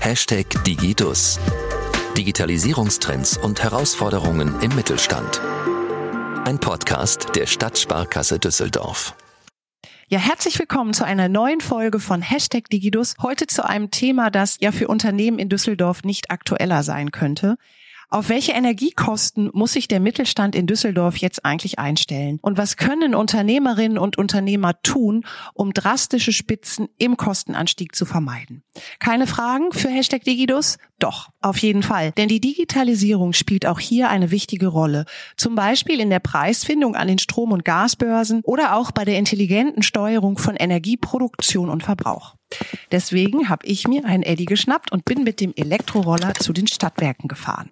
Hashtag Digidus. Digitalisierungstrends und Herausforderungen im Mittelstand. Ein Podcast der Stadtsparkasse Düsseldorf. Ja, herzlich willkommen zu einer neuen Folge von Hashtag Digidus. Heute zu einem Thema, das ja für Unternehmen in Düsseldorf nicht aktueller sein könnte. Auf welche Energiekosten muss sich der Mittelstand in Düsseldorf jetzt eigentlich einstellen? Und was können Unternehmerinnen und Unternehmer tun, um drastische Spitzen im Kostenanstieg zu vermeiden? Keine Fragen für Hashtag Digidus? Doch, auf jeden Fall. Denn die Digitalisierung spielt auch hier eine wichtige Rolle. Zum Beispiel in der Preisfindung an den Strom- und Gasbörsen oder auch bei der intelligenten Steuerung von Energieproduktion und Verbrauch. Deswegen habe ich mir einen Eddy geschnappt und bin mit dem Elektroroller zu den Stadtwerken gefahren.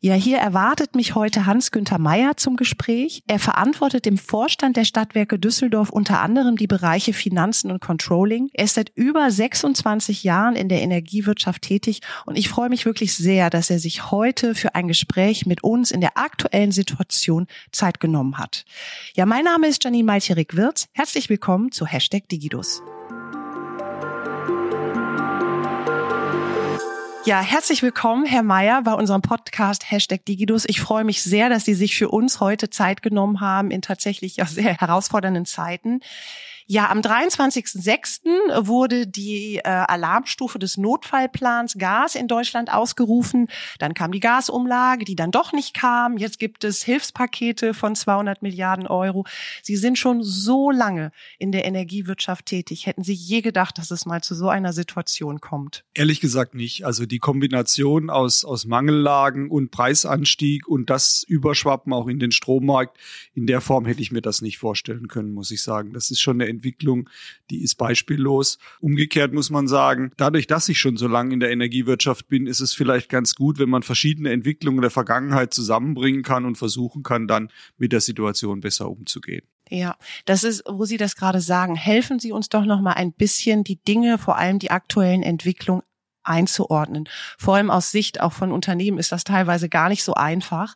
Ja, hier erwartet mich heute Hans-Günther Meyer zum Gespräch. Er verantwortet im Vorstand der Stadtwerke Düsseldorf unter anderem die Bereiche Finanzen und Controlling. Er ist seit über 26 Jahren in der Energiewirtschaft tätig und ich freue mich wirklich sehr, dass er sich heute für ein Gespräch mit uns in der aktuellen Situation Zeit genommen hat. Ja, mein Name ist Janine Malcherik-Wirz. Herzlich willkommen zu Hashtag Digidus. Ja, herzlich willkommen, Herr Mayer, bei unserem Podcast Hashtag Digidus. Ich freue mich sehr, dass Sie sich für uns heute Zeit genommen haben in tatsächlich ja sehr herausfordernden Zeiten. Ja, am 23.06. wurde die äh, Alarmstufe des Notfallplans Gas in Deutschland ausgerufen. Dann kam die Gasumlage, die dann doch nicht kam. Jetzt gibt es Hilfspakete von 200 Milliarden Euro. Sie sind schon so lange in der Energiewirtschaft tätig. Hätten Sie je gedacht, dass es mal zu so einer Situation kommt? Ehrlich gesagt nicht. Also die Kombination aus, aus Mangellagen und Preisanstieg und das Überschwappen auch in den Strommarkt, in der Form hätte ich mir das nicht vorstellen können, muss ich sagen. Das ist schon eine Entwicklung, die ist beispiellos. Umgekehrt muss man sagen, dadurch, dass ich schon so lange in der Energiewirtschaft bin, ist es vielleicht ganz gut, wenn man verschiedene Entwicklungen der Vergangenheit zusammenbringen kann und versuchen kann, dann mit der Situation besser umzugehen. Ja, das ist, wo Sie das gerade sagen. Helfen Sie uns doch noch mal ein bisschen, die Dinge, vor allem die aktuellen Entwicklungen einzuordnen. Vor allem aus Sicht auch von Unternehmen ist das teilweise gar nicht so einfach.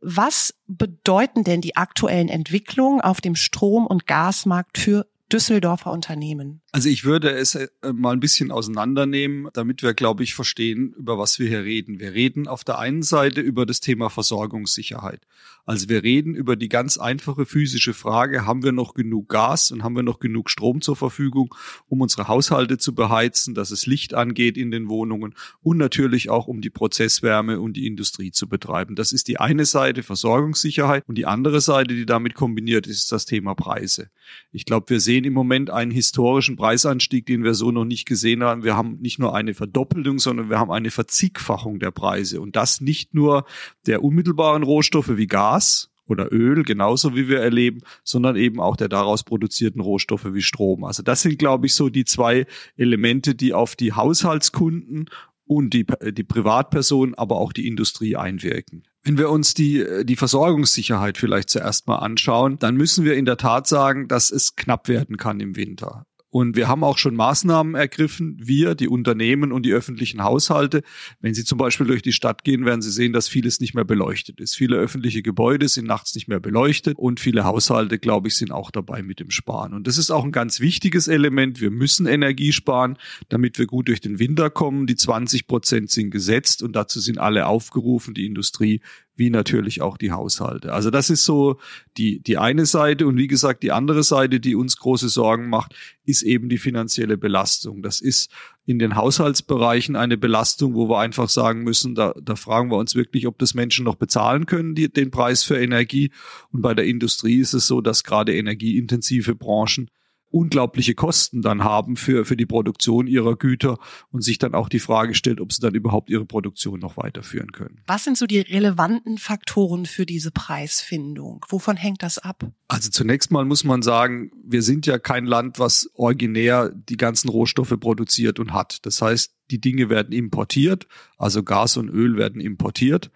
Was bedeuten denn die aktuellen Entwicklungen auf dem Strom- und Gasmarkt für Düsseldorfer Unternehmen? Also ich würde es äh, mal ein bisschen auseinandernehmen, damit wir, glaube ich, verstehen, über was wir hier reden. Wir reden auf der einen Seite über das Thema Versorgungssicherheit. Also wir reden über die ganz einfache physische Frage, haben wir noch genug Gas und haben wir noch genug Strom zur Verfügung, um unsere Haushalte zu beheizen, dass es Licht angeht in den Wohnungen und natürlich auch um die Prozesswärme und die Industrie zu betreiben. Das ist die eine Seite Versorgungssicherheit und die andere Seite, die damit kombiniert ist, ist das Thema Preise. Ich glaube, wir sehen im Moment einen historischen Preisanstieg, den wir so noch nicht gesehen haben. Wir haben nicht nur eine Verdoppelung, sondern wir haben eine Verzigfachung der Preise und das nicht nur der unmittelbaren Rohstoffe wie Gas oder Öl, genauso wie wir erleben, sondern eben auch der daraus produzierten Rohstoffe wie Strom. Also das sind, glaube ich, so die zwei Elemente, die auf die Haushaltskunden und die, die Privatpersonen, aber auch die Industrie einwirken. Wenn wir uns die, die Versorgungssicherheit vielleicht zuerst mal anschauen, dann müssen wir in der Tat sagen, dass es knapp werden kann im Winter. Und wir haben auch schon Maßnahmen ergriffen, wir, die Unternehmen und die öffentlichen Haushalte. Wenn Sie zum Beispiel durch die Stadt gehen, werden Sie sehen, dass vieles nicht mehr beleuchtet ist. Viele öffentliche Gebäude sind nachts nicht mehr beleuchtet und viele Haushalte, glaube ich, sind auch dabei mit dem Sparen. Und das ist auch ein ganz wichtiges Element. Wir müssen Energie sparen, damit wir gut durch den Winter kommen. Die 20 Prozent sind gesetzt und dazu sind alle aufgerufen, die Industrie wie natürlich auch die Haushalte. Also das ist so die, die eine Seite. Und wie gesagt, die andere Seite, die uns große Sorgen macht, ist eben die finanzielle Belastung. Das ist in den Haushaltsbereichen eine Belastung, wo wir einfach sagen müssen, da, da fragen wir uns wirklich, ob das Menschen noch bezahlen können, die, den Preis für Energie. Und bei der Industrie ist es so, dass gerade energieintensive Branchen unglaubliche Kosten dann haben für, für die Produktion ihrer Güter und sich dann auch die Frage stellt, ob sie dann überhaupt ihre Produktion noch weiterführen können. Was sind so die relevanten Faktoren für diese Preisfindung? Wovon hängt das ab? Also zunächst mal muss man sagen, wir sind ja kein Land, was originär die ganzen Rohstoffe produziert und hat. Das heißt, die Dinge werden importiert, also Gas und Öl werden importiert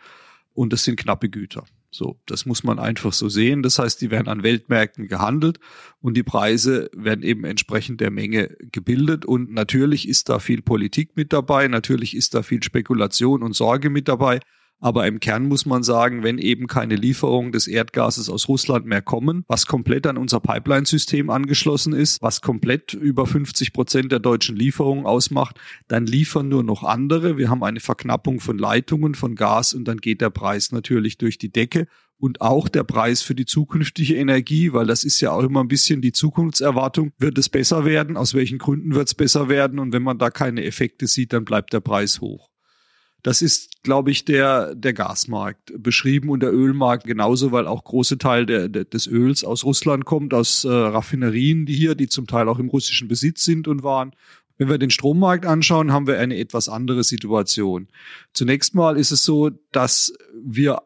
und es sind knappe Güter. So, das muss man einfach so sehen. Das heißt, die werden an Weltmärkten gehandelt und die Preise werden eben entsprechend der Menge gebildet. Und natürlich ist da viel Politik mit dabei, natürlich ist da viel Spekulation und Sorge mit dabei. Aber im Kern muss man sagen, wenn eben keine Lieferungen des Erdgases aus Russland mehr kommen, was komplett an unser Pipeline-System angeschlossen ist, was komplett über 50 Prozent der deutschen Lieferungen ausmacht, dann liefern nur noch andere. Wir haben eine Verknappung von Leitungen, von Gas und dann geht der Preis natürlich durch die Decke und auch der Preis für die zukünftige Energie, weil das ist ja auch immer ein bisschen die Zukunftserwartung. Wird es besser werden? Aus welchen Gründen wird es besser werden? Und wenn man da keine Effekte sieht, dann bleibt der Preis hoch. Das ist, glaube ich, der, der Gasmarkt beschrieben und der Ölmarkt genauso, weil auch große Teil der, der, des Öls aus Russland kommt, aus äh, Raffinerien, die hier, die zum Teil auch im russischen Besitz sind und waren. Wenn wir den Strommarkt anschauen, haben wir eine etwas andere Situation. Zunächst mal ist es so, dass wir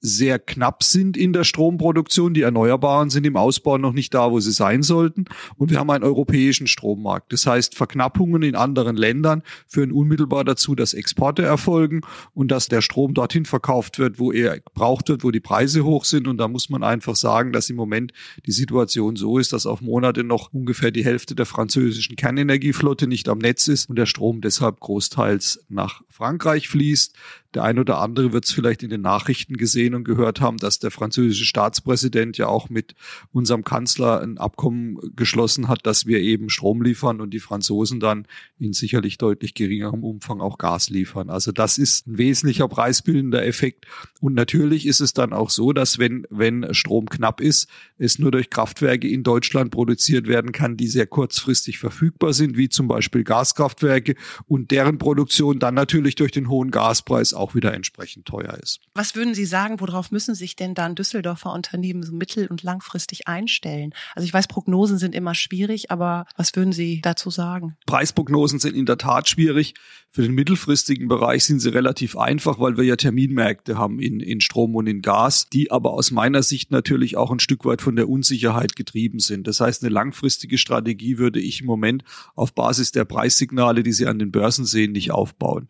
sehr knapp sind in der Stromproduktion. Die Erneuerbaren sind im Ausbau noch nicht da, wo sie sein sollten. Und wir haben einen europäischen Strommarkt. Das heißt, Verknappungen in anderen Ländern führen unmittelbar dazu, dass Exporte erfolgen und dass der Strom dorthin verkauft wird, wo er gebraucht wird, wo die Preise hoch sind. Und da muss man einfach sagen, dass im Moment die Situation so ist, dass auf Monate noch ungefähr die Hälfte der französischen Kernenergieflotte nicht am Netz ist und der Strom deshalb großteils nach Frankreich fließt. Der ein oder andere wird es vielleicht in den Nachrichten gesehen und gehört haben, dass der französische Staatspräsident ja auch mit unserem Kanzler ein Abkommen geschlossen hat, dass wir eben Strom liefern und die Franzosen dann in sicherlich deutlich geringerem Umfang auch Gas liefern. Also das ist ein wesentlicher preisbildender Effekt. Und natürlich ist es dann auch so, dass wenn, wenn Strom knapp ist, es nur durch Kraftwerke in Deutschland produziert werden kann, die sehr kurzfristig verfügbar sind, wie zum Beispiel Gaskraftwerke und deren Produktion dann natürlich durch den hohen Gaspreis auch wieder entsprechend teuer ist. Was würden Sie sagen, worauf müssen sich denn dann Düsseldorfer Unternehmen so mittel- und langfristig einstellen? Also ich weiß, Prognosen sind immer schwierig, aber was würden Sie dazu sagen? Preisprognosen sind in der Tat schwierig. Für den mittelfristigen Bereich sind sie relativ einfach, weil wir ja Terminmärkte haben in, in Strom und in Gas, die aber aus meiner Sicht natürlich auch ein Stück weit von der Unsicherheit getrieben sind. Das heißt, eine langfristige Strategie würde ich im Moment auf Basis der Preissignale, die Sie an den Börsen sehen, nicht aufbauen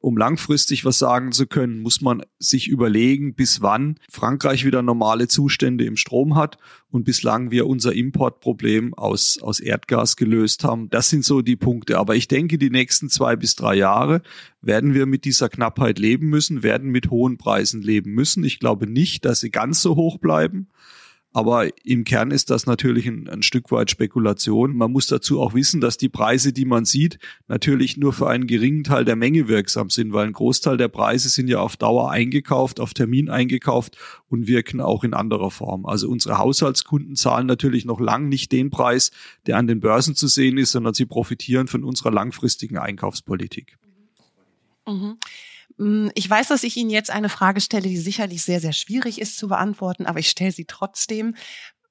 um langfristig was sagen zu können, muss man sich überlegen, bis wann Frankreich wieder normale Zustände im Strom hat und bislang wir unser Importproblem aus, aus Erdgas gelöst haben. Das sind so die Punkte. Aber ich denke, die nächsten zwei bis drei Jahre werden wir mit dieser Knappheit leben müssen, werden mit hohen Preisen leben müssen. Ich glaube nicht, dass sie ganz so hoch bleiben. Aber im Kern ist das natürlich ein, ein, Stück weit Spekulation. Man muss dazu auch wissen, dass die Preise, die man sieht, natürlich nur für einen geringen Teil der Menge wirksam sind, weil ein Großteil der Preise sind ja auf Dauer eingekauft, auf Termin eingekauft und wirken auch in anderer Form. Also unsere Haushaltskunden zahlen natürlich noch lang nicht den Preis, der an den Börsen zu sehen ist, sondern sie profitieren von unserer langfristigen Einkaufspolitik. Mhm. Mm, ich weiß, dass ich Ihnen jetzt eine Frage stelle, die sicherlich sehr, sehr schwierig ist zu beantworten, aber ich stelle sie trotzdem.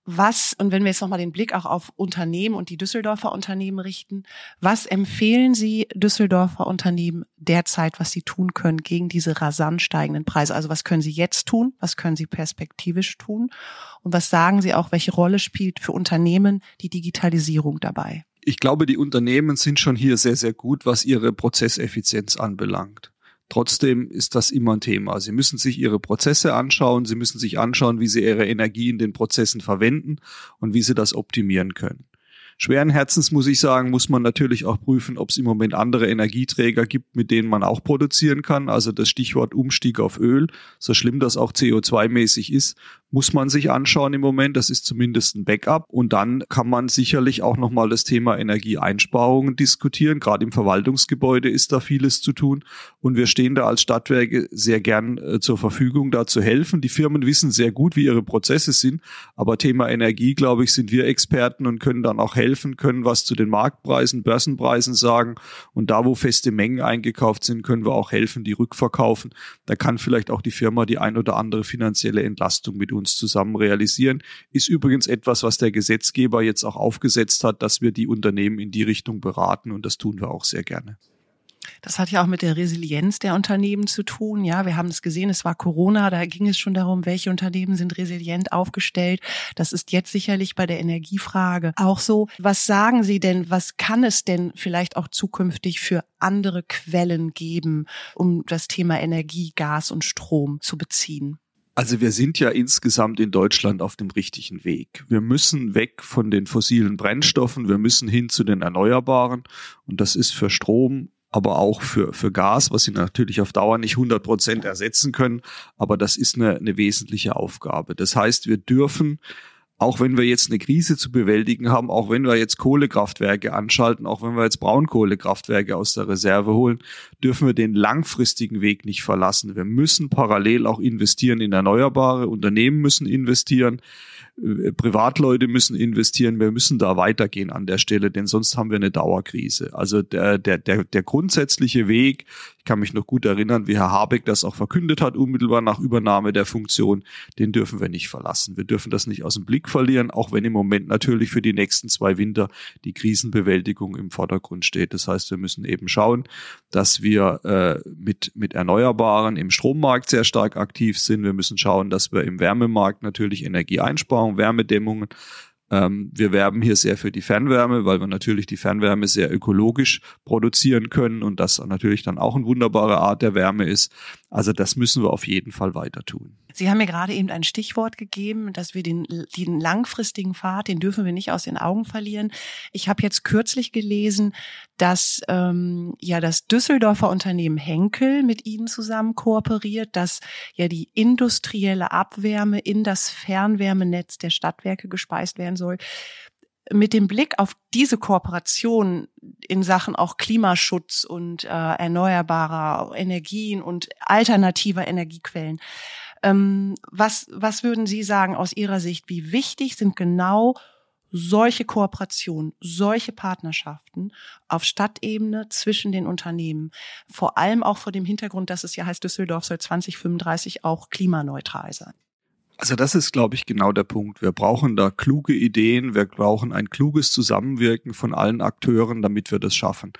Was, und wenn wir jetzt nochmal den Blick auch auf Unternehmen und die Düsseldorfer Unternehmen richten, was empfehlen Sie Düsseldorfer Unternehmen derzeit, was sie tun können gegen diese rasant steigenden Preise? Also was können Sie jetzt tun? Was können Sie perspektivisch tun? Und was sagen Sie auch, welche Rolle spielt für Unternehmen die Digitalisierung dabei? Ich glaube, die Unternehmen sind schon hier sehr, sehr gut, was ihre Prozesseffizienz anbelangt. Trotzdem ist das immer ein Thema. Sie müssen sich Ihre Prozesse anschauen, Sie müssen sich anschauen, wie Sie Ihre Energie in den Prozessen verwenden und wie Sie das optimieren können. Schweren Herzens muss ich sagen, muss man natürlich auch prüfen, ob es im Moment andere Energieträger gibt, mit denen man auch produzieren kann. Also das Stichwort Umstieg auf Öl, so schlimm das auch CO2-mäßig ist, muss man sich anschauen im Moment. Das ist zumindest ein Backup. Und dann kann man sicherlich auch nochmal das Thema Energieeinsparungen diskutieren. Gerade im Verwaltungsgebäude ist da vieles zu tun. Und wir stehen da als Stadtwerke sehr gern äh, zur Verfügung, da zu helfen. Die Firmen wissen sehr gut, wie ihre Prozesse sind. Aber Thema Energie, glaube ich, sind wir Experten und können dann auch helfen, können was zu den Marktpreisen, Börsenpreisen sagen. Und da, wo feste Mengen eingekauft sind, können wir auch helfen, die rückverkaufen. Da kann vielleicht auch die Firma die ein oder andere finanzielle Entlastung mit uns zusammen realisieren. Ist übrigens etwas, was der Gesetzgeber jetzt auch aufgesetzt hat, dass wir die Unternehmen in die Richtung beraten und das tun wir auch sehr gerne. Das hat ja auch mit der Resilienz der Unternehmen zu tun. Ja, wir haben es gesehen, es war Corona, da ging es schon darum, welche Unternehmen sind resilient aufgestellt. Das ist jetzt sicherlich bei der Energiefrage auch so. Was sagen Sie denn, was kann es denn vielleicht auch zukünftig für andere Quellen geben, um das Thema Energie, Gas und Strom zu beziehen? Also wir sind ja insgesamt in Deutschland auf dem richtigen Weg. Wir müssen weg von den fossilen Brennstoffen, wir müssen hin zu den Erneuerbaren und das ist für Strom aber auch für, für Gas, was sie natürlich auf Dauer nicht 100 Prozent ersetzen können. Aber das ist eine, eine wesentliche Aufgabe. Das heißt, wir dürfen auch wenn wir jetzt eine Krise zu bewältigen haben, auch wenn wir jetzt Kohlekraftwerke anschalten, auch wenn wir jetzt Braunkohlekraftwerke aus der Reserve holen, dürfen wir den langfristigen Weg nicht verlassen. Wir müssen parallel auch investieren in Erneuerbare, Unternehmen müssen investieren. Äh, Privatleute müssen investieren, wir müssen da weitergehen an der Stelle, denn sonst haben wir eine Dauerkrise. Also der, der, der, der grundsätzliche Weg, ich kann mich noch gut erinnern, wie Herr Habeck das auch verkündet hat, unmittelbar nach Übernahme der Funktion, den dürfen wir nicht verlassen. Wir dürfen das nicht aus dem Blick verlieren, auch wenn im Moment natürlich für die nächsten zwei Winter die Krisenbewältigung im Vordergrund steht. Das heißt, wir müssen eben schauen, dass wir äh, mit, mit Erneuerbaren im Strommarkt sehr stark aktiv sind. Wir müssen schauen, dass wir im Wärmemarkt natürlich Energie einsparen Wärmebauung, Wärmedämmungen. Ähm, wir werben hier sehr für die Fernwärme, weil wir natürlich die Fernwärme sehr ökologisch produzieren können und das natürlich dann auch eine wunderbare Art der Wärme ist. Also das müssen wir auf jeden Fall weiter tun. Sie haben mir gerade eben ein Stichwort gegeben, dass wir den, den langfristigen Pfad, den dürfen wir nicht aus den Augen verlieren. Ich habe jetzt kürzlich gelesen, dass ähm, ja das Düsseldorfer Unternehmen Henkel mit Ihnen zusammen kooperiert, dass ja die industrielle Abwärme in das Fernwärmenetz der Stadtwerke gespeist werden soll mit dem Blick auf diese Kooperation in Sachen auch Klimaschutz und äh, erneuerbarer Energien und alternativer Energiequellen, was, was würden Sie sagen aus Ihrer Sicht, wie wichtig sind genau solche Kooperationen, solche Partnerschaften auf Stadtebene zwischen den Unternehmen, vor allem auch vor dem Hintergrund, dass es ja heißt, Düsseldorf soll 2035 auch klimaneutral sein? Also das ist, glaube ich, genau der Punkt. Wir brauchen da kluge Ideen, wir brauchen ein kluges Zusammenwirken von allen Akteuren, damit wir das schaffen.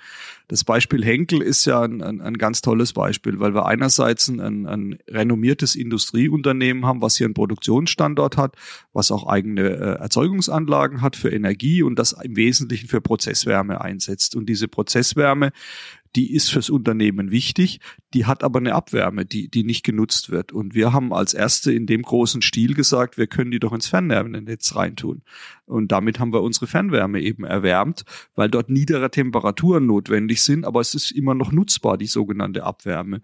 Das Beispiel Henkel ist ja ein, ein, ein ganz tolles Beispiel, weil wir einerseits ein, ein, renommiertes Industrieunternehmen haben, was hier einen Produktionsstandort hat, was auch eigene äh, Erzeugungsanlagen hat für Energie und das im Wesentlichen für Prozesswärme einsetzt. Und diese Prozesswärme die ist fürs Unternehmen wichtig, die hat aber eine Abwärme, die, die nicht genutzt wird. Und wir haben als Erste in dem großen Stil gesagt, wir können die doch ins Fernwärmenetz reintun. Und damit haben wir unsere Fernwärme eben erwärmt, weil dort niedere Temperaturen notwendig sind, aber es ist immer noch nutzbar, die sogenannte Abwärme.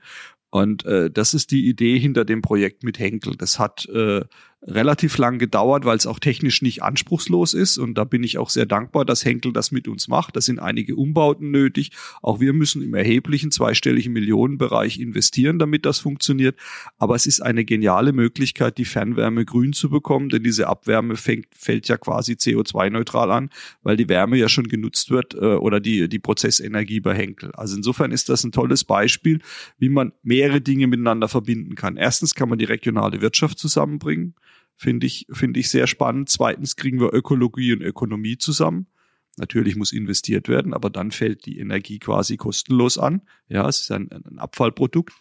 Und äh, das ist die Idee hinter dem Projekt mit Henkel. Das hat äh, relativ lang gedauert, weil es auch technisch nicht anspruchslos ist. Und da bin ich auch sehr dankbar, dass Henkel das mit uns macht. Da sind einige Umbauten nötig. Auch wir müssen im erheblichen zweistelligen Millionenbereich investieren, damit das funktioniert. Aber es ist eine geniale Möglichkeit, die Fernwärme grün zu bekommen, denn diese Abwärme fängt, fällt ja quasi CO2-neutral an, weil die Wärme ja schon genutzt wird äh, oder die, die Prozessenergie bei Henkel. Also insofern ist das ein tolles Beispiel, wie man mehrere Dinge miteinander verbinden kann. Erstens kann man die regionale Wirtschaft zusammenbringen. Finde ich, finde ich sehr spannend. Zweitens kriegen wir Ökologie und Ökonomie zusammen. Natürlich muss investiert werden, aber dann fällt die Energie quasi kostenlos an. Ja, es ist ein, ein Abfallprodukt.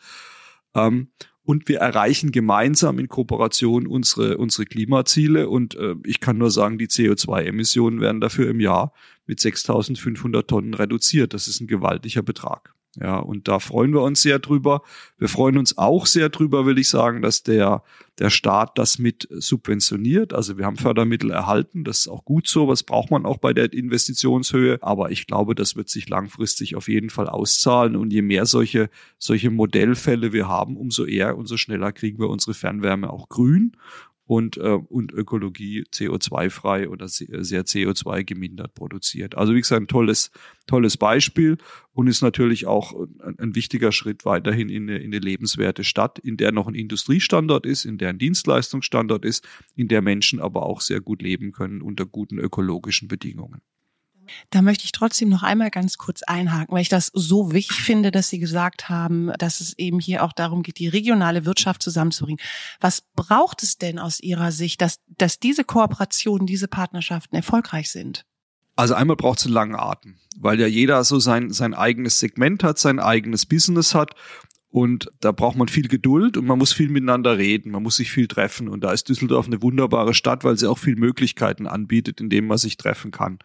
Ähm, und wir erreichen gemeinsam in Kooperation unsere, unsere Klimaziele. Und äh, ich kann nur sagen, die CO2-Emissionen werden dafür im Jahr mit 6.500 Tonnen reduziert. Das ist ein gewaltiger Betrag. Ja, und da freuen wir uns sehr drüber. Wir freuen uns auch sehr drüber, will ich sagen, dass der, der Staat das mit subventioniert. Also wir haben Fördermittel erhalten. Das ist auch gut so. Was braucht man auch bei der Investitionshöhe? Aber ich glaube, das wird sich langfristig auf jeden Fall auszahlen. Und je mehr solche, solche Modellfälle wir haben, umso eher, umso schneller kriegen wir unsere Fernwärme auch grün und, äh, und Ökologie CO2-frei oder sehr CO2 gemindert produziert. Also wie gesagt, ein tolles, tolles Beispiel und ist natürlich auch ein, ein wichtiger Schritt weiterhin in eine, in eine lebenswerte Stadt, in der noch ein Industriestandort ist, in der ein Dienstleistungsstandort ist, in der Menschen aber auch sehr gut leben können unter guten ökologischen Bedingungen. Da möchte ich trotzdem noch einmal ganz kurz einhaken, weil ich das so wichtig finde, dass Sie gesagt haben, dass es eben hier auch darum geht, die regionale Wirtschaft zusammenzubringen. Was braucht es denn aus Ihrer Sicht, dass, dass diese Kooperationen, diese Partnerschaften erfolgreich sind? Also einmal braucht es einen langen Atem, weil ja jeder so sein, sein eigenes Segment hat, sein eigenes Business hat und da braucht man viel Geduld und man muss viel miteinander reden, man muss sich viel treffen. Und da ist Düsseldorf eine wunderbare Stadt, weil sie auch viel Möglichkeiten anbietet, in denen man sich treffen kann.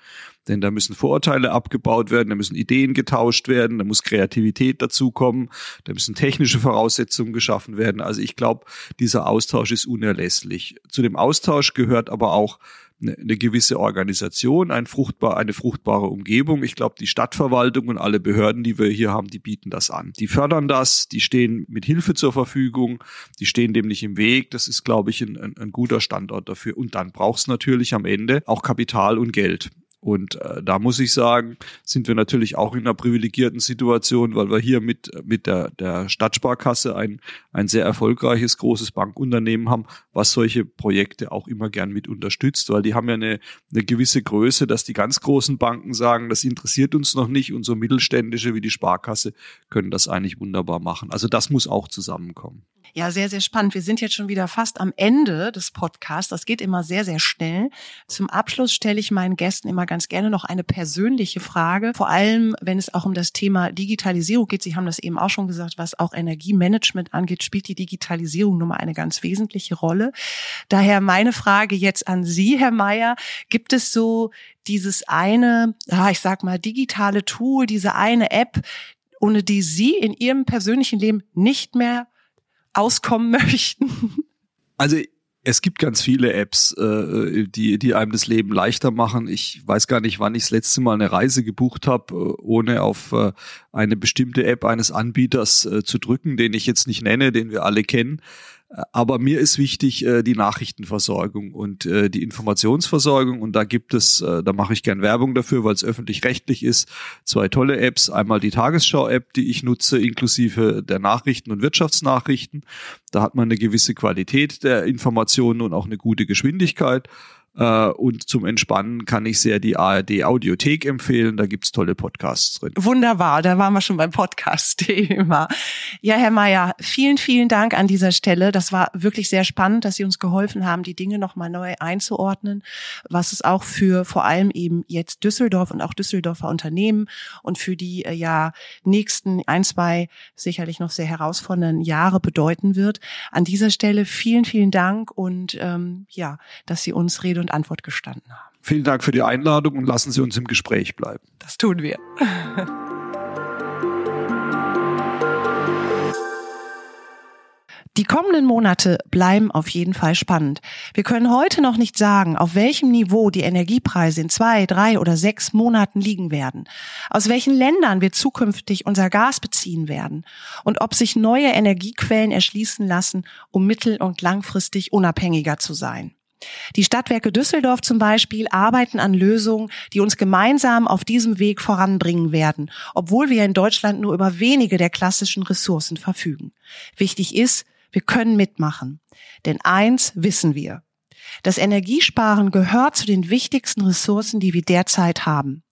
Denn da müssen Vorurteile abgebaut werden, da müssen Ideen getauscht werden, da muss Kreativität dazukommen, da müssen technische Voraussetzungen geschaffen werden. Also ich glaube, dieser Austausch ist unerlässlich. Zu dem Austausch gehört aber auch eine, eine gewisse Organisation, ein fruchtbar, eine fruchtbare Umgebung. Ich glaube, die Stadtverwaltung und alle Behörden, die wir hier haben, die bieten das an. Die fördern das, die stehen mit Hilfe zur Verfügung, die stehen dem nicht im Weg. Das ist, glaube ich, ein, ein, ein guter Standort dafür. Und dann braucht es natürlich am Ende auch Kapital und Geld. Und äh, da muss ich sagen, sind wir natürlich auch in einer privilegierten Situation, weil wir hier mit, mit der, der Stadtsparkasse ein, ein sehr erfolgreiches, großes Bankunternehmen haben, was solche Projekte auch immer gern mit unterstützt, weil die haben ja eine, eine gewisse Größe, dass die ganz großen Banken sagen, das interessiert uns noch nicht und so mittelständische wie die Sparkasse können das eigentlich wunderbar machen. Also das muss auch zusammenkommen. Ja, sehr, sehr spannend. Wir sind jetzt schon wieder fast am Ende des Podcasts. Das geht immer sehr, sehr schnell. Zum Abschluss stelle ich meinen Gästen immer ganz gerne noch eine persönliche Frage. Vor allem, wenn es auch um das Thema Digitalisierung geht. Sie haben das eben auch schon gesagt, was auch Energiemanagement angeht, spielt die Digitalisierung nun mal eine ganz wesentliche Rolle. Daher meine Frage jetzt an Sie, Herr Mayer. Gibt es so dieses eine, ich sag mal, digitale Tool, diese eine App, ohne die Sie in Ihrem persönlichen Leben nicht mehr auskommen möchten? Also es gibt ganz viele Apps, äh, die, die einem das Leben leichter machen. Ich weiß gar nicht, wann ich das letzte Mal eine Reise gebucht habe, äh, ohne auf äh, eine bestimmte App eines Anbieters äh, zu drücken, den ich jetzt nicht nenne, den wir alle kennen. Aber mir ist wichtig äh, die Nachrichtenversorgung und äh, die Informationsversorgung. Und da gibt es, äh, da mache ich gern Werbung dafür, weil es öffentlich-rechtlich ist, zwei tolle Apps. Einmal die Tagesschau-App, die ich nutze, inklusive der Nachrichten und Wirtschaftsnachrichten. Da hat man eine gewisse Qualität der Informationen und auch eine gute Geschwindigkeit. Äh, und zum Entspannen kann ich sehr die ARD Audiothek empfehlen. Da gibt's tolle Podcasts drin. Wunderbar, da waren wir schon beim Podcast-Thema. Ja, Herr Mayer, vielen, vielen Dank an dieser Stelle. Das war wirklich sehr spannend, dass Sie uns geholfen haben, die Dinge nochmal neu einzuordnen, was es auch für vor allem eben jetzt Düsseldorf und auch Düsseldorfer Unternehmen und für die äh, ja nächsten ein, zwei sicherlich noch sehr herausfordernden Jahre bedeuten wird. An dieser Stelle vielen, vielen Dank und ähm, ja, dass Sie uns Rede und Antwort gestanden haben. Vielen Dank für die Einladung und lassen Sie uns im Gespräch bleiben. Das tun wir. Die kommenden Monate bleiben auf jeden Fall spannend. Wir können heute noch nicht sagen, auf welchem Niveau die Energiepreise in zwei, drei oder sechs Monaten liegen werden, aus welchen Ländern wir zukünftig unser Gas beziehen werden und ob sich neue Energiequellen erschließen lassen, um mittel- und langfristig unabhängiger zu sein. Die Stadtwerke Düsseldorf zum Beispiel arbeiten an Lösungen, die uns gemeinsam auf diesem Weg voranbringen werden, obwohl wir in Deutschland nur über wenige der klassischen Ressourcen verfügen. Wichtig ist, wir können mitmachen. Denn eins wissen wir. Das Energiesparen gehört zu den wichtigsten Ressourcen, die wir derzeit haben.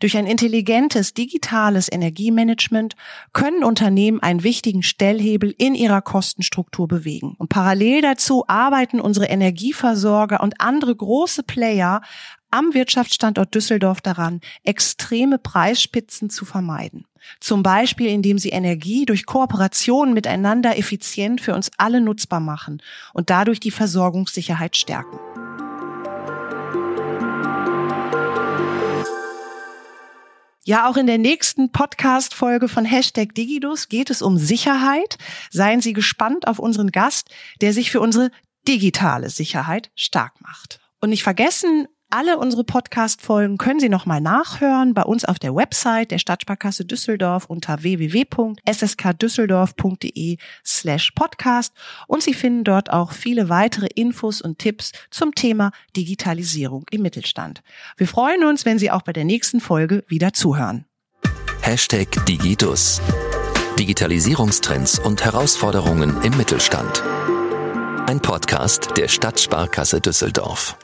Durch ein intelligentes digitales Energiemanagement können Unternehmen einen wichtigen Stellhebel in ihrer Kostenstruktur bewegen. Und parallel dazu arbeiten unsere Energieversorger und andere große Player am Wirtschaftsstandort Düsseldorf daran, extreme Preisspitzen zu vermeiden. Zum Beispiel, indem sie Energie durch Kooperation miteinander effizient für uns alle nutzbar machen und dadurch die Versorgungssicherheit stärken. Ja, auch in der nächsten Podcast-Folge von Hashtag Digidus geht es um Sicherheit. Seien Sie gespannt auf unseren Gast, der sich für unsere digitale Sicherheit stark macht. Und nicht vergessen, alle unsere Podcast-Folgen können Sie nochmal nachhören bei uns auf der Website der Stadtsparkasse Düsseldorf unter www.sskdüsseldorf.de slash podcast und Sie finden dort auch viele weitere Infos und Tipps zum Thema Digitalisierung im Mittelstand. Wir freuen uns, wenn Sie auch bei der nächsten Folge wieder zuhören. Hashtag Digidus. Digitalisierungstrends und Herausforderungen im Mittelstand. Ein Podcast der Stadtsparkasse Düsseldorf.